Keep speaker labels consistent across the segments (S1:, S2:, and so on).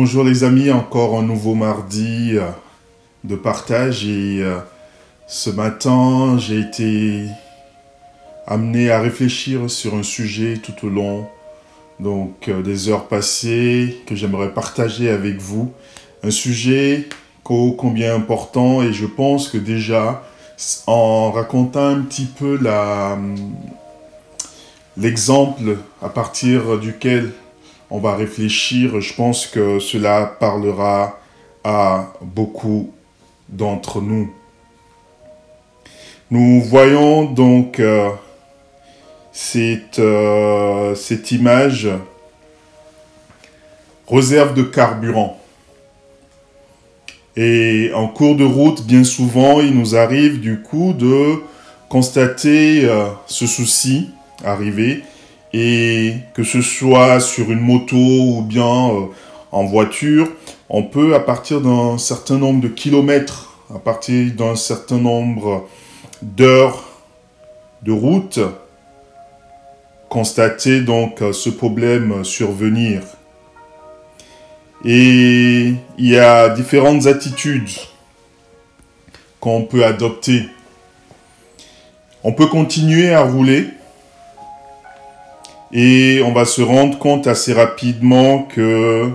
S1: Bonjour les amis, encore un nouveau mardi euh, de partage et euh, ce matin j'ai été amené à réfléchir sur un sujet tout au long donc euh, des heures passées que j'aimerais partager avec vous. Un sujet ô combien important et je pense que déjà en racontant un petit peu la l'exemple à partir duquel on va réfléchir. Je pense que cela parlera à beaucoup d'entre nous. Nous voyons donc euh, cette, euh, cette image réserve de carburant. Et en cours de route, bien souvent, il nous arrive du coup de constater euh, ce souci arriver et que ce soit sur une moto ou bien euh, en voiture, on peut à partir d'un certain nombre de kilomètres, à partir d'un certain nombre d'heures de route, constater donc ce problème survenir. Et il y a différentes attitudes qu'on peut adopter. On peut continuer à rouler et on va se rendre compte assez rapidement que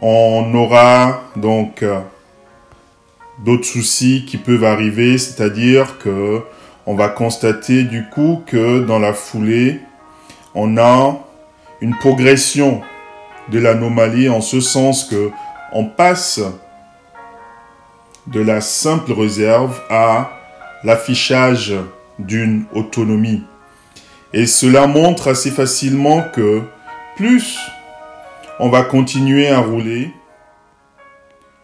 S1: on aura donc euh, d'autres soucis qui peuvent arriver, c'est-à-dire que on va constater du coup que dans la foulée, on a une progression de l'anomalie en ce sens que on passe de la simple réserve à l'affichage d'une autonomie. Et cela montre assez facilement que plus on va continuer à rouler,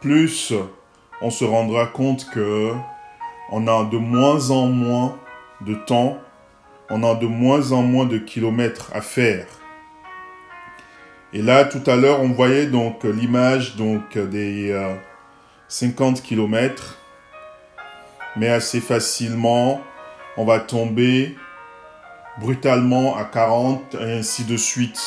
S1: plus on se rendra compte que on a de moins en moins de temps, on a de moins en moins de kilomètres à faire. Et là, tout à l'heure, on voyait donc l'image donc des 50 euh, kilomètres, mais assez facilement, on va tomber brutalement à 40 et ainsi de suite.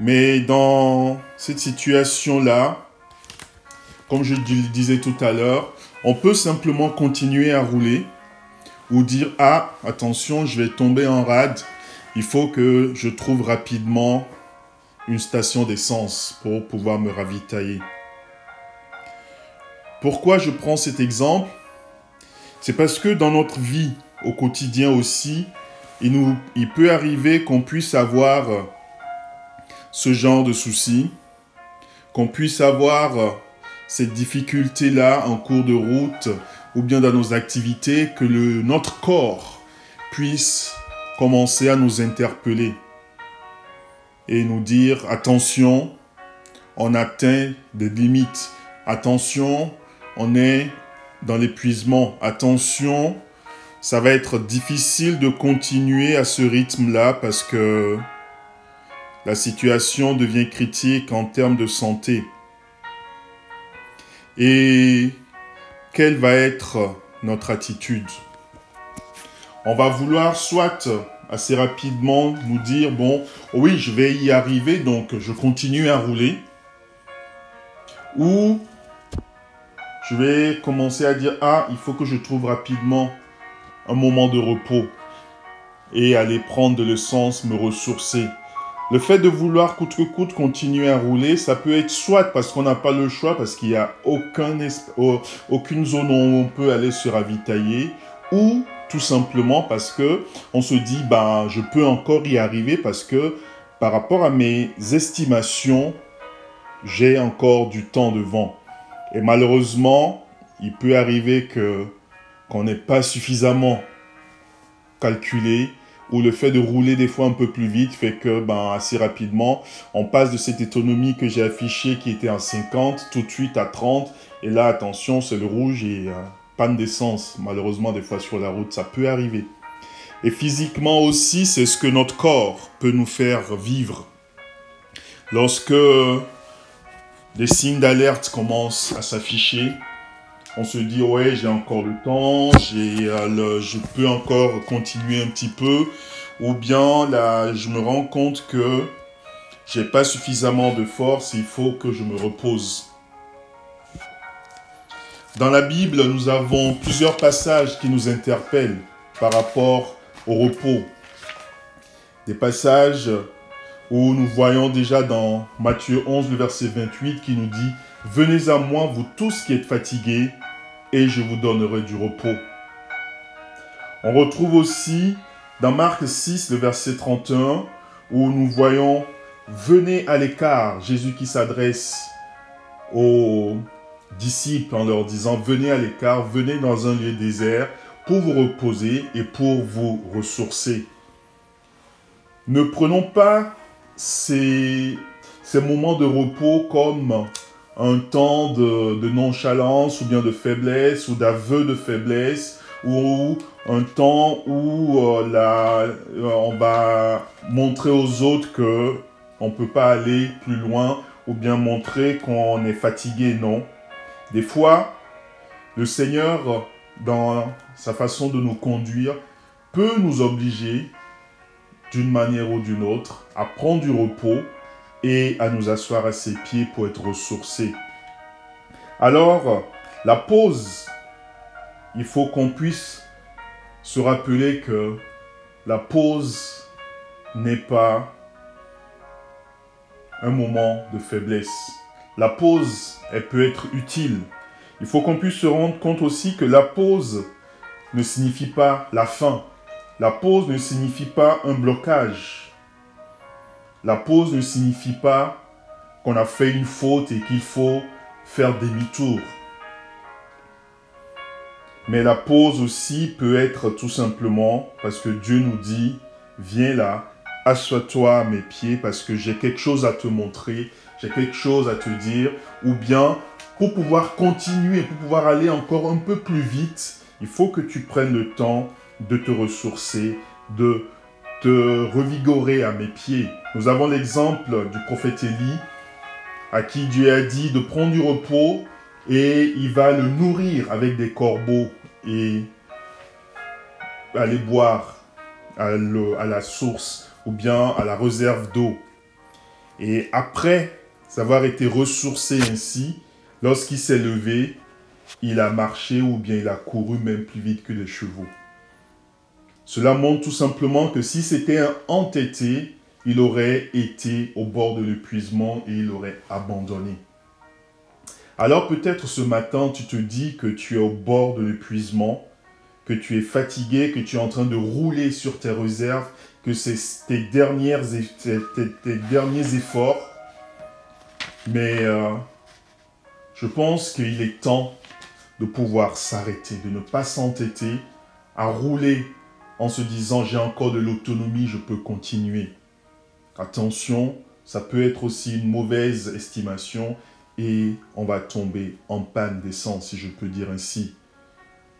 S1: Mais dans cette situation-là, comme je le disais tout à l'heure, on peut simplement continuer à rouler ou dire ah attention je vais tomber en rade, il faut que je trouve rapidement une station d'essence pour pouvoir me ravitailler. Pourquoi je prends cet exemple? C'est parce que dans notre vie, au quotidien aussi, il, nous, il peut arriver qu'on puisse avoir ce genre de soucis, qu'on puisse avoir cette difficulté-là en cours de route ou bien dans nos activités, que notre corps puisse commencer à nous interpeller et nous dire attention, on atteint des limites, attention, on est dans l'épuisement, attention, ça va être difficile de continuer à ce rythme-là parce que la situation devient critique en termes de santé. Et quelle va être notre attitude? On va vouloir soit assez rapidement nous dire, bon, oui, je vais y arriver, donc je continue à rouler. Ou je vais commencer à dire, ah, il faut que je trouve rapidement un moment de repos et aller prendre de l'essence, me ressourcer. Le fait de vouloir coûte que coûte continuer à rouler, ça peut être soit parce qu'on n'a pas le choix, parce qu'il n'y a aucun aucune zone où on peut aller se ravitailler, ou tout simplement parce que on se dit, bah, je peux encore y arriver parce que par rapport à mes estimations, j'ai encore du temps devant. Et malheureusement, il peut arriver que qu'on n'est pas suffisamment calculé ou le fait de rouler des fois un peu plus vite fait que ben, assez rapidement, on passe de cette autonomie que j'ai affichée qui était en 50 tout de suite à 30. Et là, attention, c'est le rouge et euh, panne d'essence. Malheureusement, des fois sur la route, ça peut arriver. Et physiquement aussi, c'est ce que notre corps peut nous faire vivre. Lorsque des signes d'alerte commencent à s'afficher, on se dit ouais j'ai encore le temps, euh, je peux encore continuer un petit peu, ou bien là je me rends compte que j'ai pas suffisamment de force, il faut que je me repose. Dans la Bible, nous avons plusieurs passages qui nous interpellent par rapport au repos. Des passages où nous voyons déjà dans Matthieu 11, le verset 28, qui nous dit Venez à moi, vous tous qui êtes fatigués, et je vous donnerai du repos. On retrouve aussi dans Marc 6, le verset 31, où nous voyons Venez à l'écart, Jésus qui s'adresse aux disciples en leur disant Venez à l'écart, venez dans un lieu désert pour vous reposer et pour vous ressourcer. Ne prenons pas ces, ces moments de repos comme un temps de, nonchalance ou bien de faiblesse ou d'aveu de faiblesse ou un temps où euh, euh, on va montrer aux autres que on peut pas aller plus loin ou bien montrer qu'on est fatigué, non. Des fois, le Seigneur, dans sa façon de nous conduire, peut nous obliger d'une manière ou d'une autre à prendre du repos et à nous asseoir à ses pieds pour être ressourcés. Alors, la pause, il faut qu'on puisse se rappeler que la pause n'est pas un moment de faiblesse. La pause, elle peut être utile. Il faut qu'on puisse se rendre compte aussi que la pause ne signifie pas la fin. La pause ne signifie pas un blocage. La pause ne signifie pas qu'on a fait une faute et qu'il faut faire demi-tour. Mais la pause aussi peut être tout simplement parce que Dieu nous dit, viens là, assois-toi à mes pieds parce que j'ai quelque chose à te montrer, j'ai quelque chose à te dire, ou bien pour pouvoir continuer, pour pouvoir aller encore un peu plus vite, il faut que tu prennes le temps de te ressourcer, de te revigorer à mes pieds. Nous avons l'exemple du prophète Élie, à qui Dieu a dit de prendre du repos et il va le nourrir avec des corbeaux et aller boire à, à la source ou bien à la réserve d'eau. Et après avoir été ressourcé ainsi, lorsqu'il s'est levé, il a marché ou bien il a couru même plus vite que les chevaux. Cela montre tout simplement que si c'était un entêté, il aurait été au bord de l'épuisement et il aurait abandonné. Alors peut-être ce matin, tu te dis que tu es au bord de l'épuisement, que tu es fatigué, que tu es en train de rouler sur tes réserves, que c'est tes, derniers efforts. Mais euh, je pense qu'il est temps de pouvoir s'arrêter, de ne pas s'entêter à rouler en se disant j'ai encore de l'autonomie, je peux continuer. Attention, ça peut être aussi une mauvaise estimation et on va tomber en panne d'essence, si je peux dire ainsi.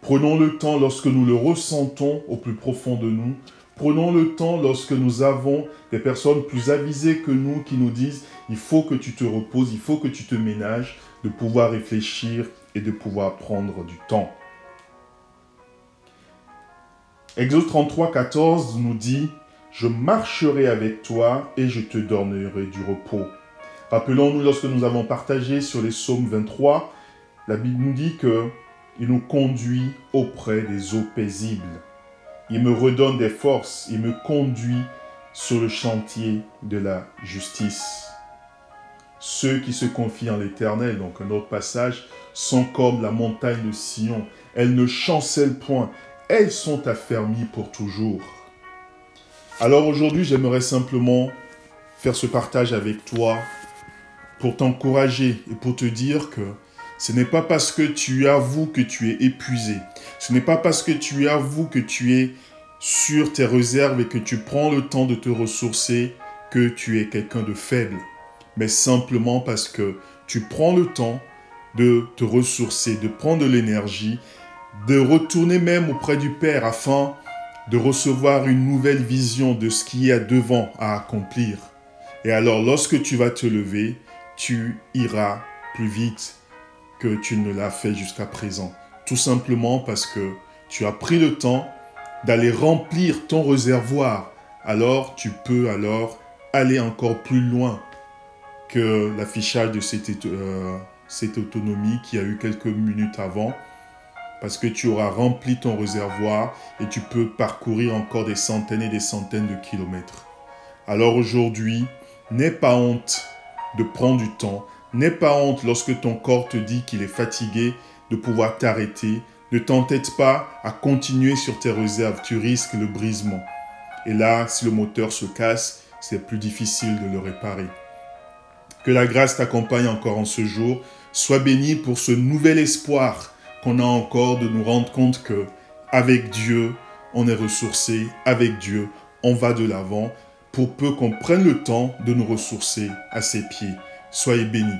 S1: Prenons le temps lorsque nous le ressentons au plus profond de nous. Prenons le temps lorsque nous avons des personnes plus avisées que nous qui nous disent il faut que tu te reposes, il faut que tu te ménages, de pouvoir réfléchir et de pouvoir prendre du temps. Exode 33, 14 nous dit Je marcherai avec toi et je te donnerai du repos. Rappelons-nous, lorsque nous avons partagé sur les psaumes 23, la Bible nous dit que il nous conduit auprès des eaux paisibles. Il me redonne des forces, il me conduit sur le chantier de la justice. Ceux qui se confient en l'Éternel, donc un autre passage, sont comme la montagne de Sion. Elles ne chancellent point, elles sont affermies pour toujours. Alors aujourd'hui, j'aimerais simplement faire ce partage avec toi pour t'encourager et pour te dire que ce n'est pas parce que tu avoues que tu es épuisé, ce n'est pas parce que tu avoues que tu es sur tes réserves et que tu prends le temps de te ressourcer que tu es quelqu'un de faible, mais simplement parce que tu prends le temps de te ressourcer, de prendre de l'énergie de retourner même auprès du Père afin de recevoir une nouvelle vision de ce qui est devant à accomplir. Et alors lorsque tu vas te lever, tu iras plus vite que tu ne l'as fait jusqu'à présent. Tout simplement parce que tu as pris le temps d'aller remplir ton réservoir. Alors tu peux alors aller encore plus loin que l'affichage de cette, euh, cette autonomie qui a eu quelques minutes avant, parce que tu auras rempli ton réservoir et tu peux parcourir encore des centaines et des centaines de kilomètres. Alors aujourd'hui, n'aie pas honte de prendre du temps, n'aie pas honte lorsque ton corps te dit qu'il est fatigué de pouvoir t'arrêter, ne t'entête pas à continuer sur tes réserves, tu risques le brisement. Et là, si le moteur se casse, c'est plus difficile de le réparer. Que la grâce t'accompagne encore en ce jour. Sois béni pour ce nouvel espoir qu'on a encore de nous rendre compte que avec Dieu, on est ressourcé, avec Dieu, on va de l'avant, pour peu qu'on prenne le temps de nous ressourcer à ses pieds. Soyez bénis.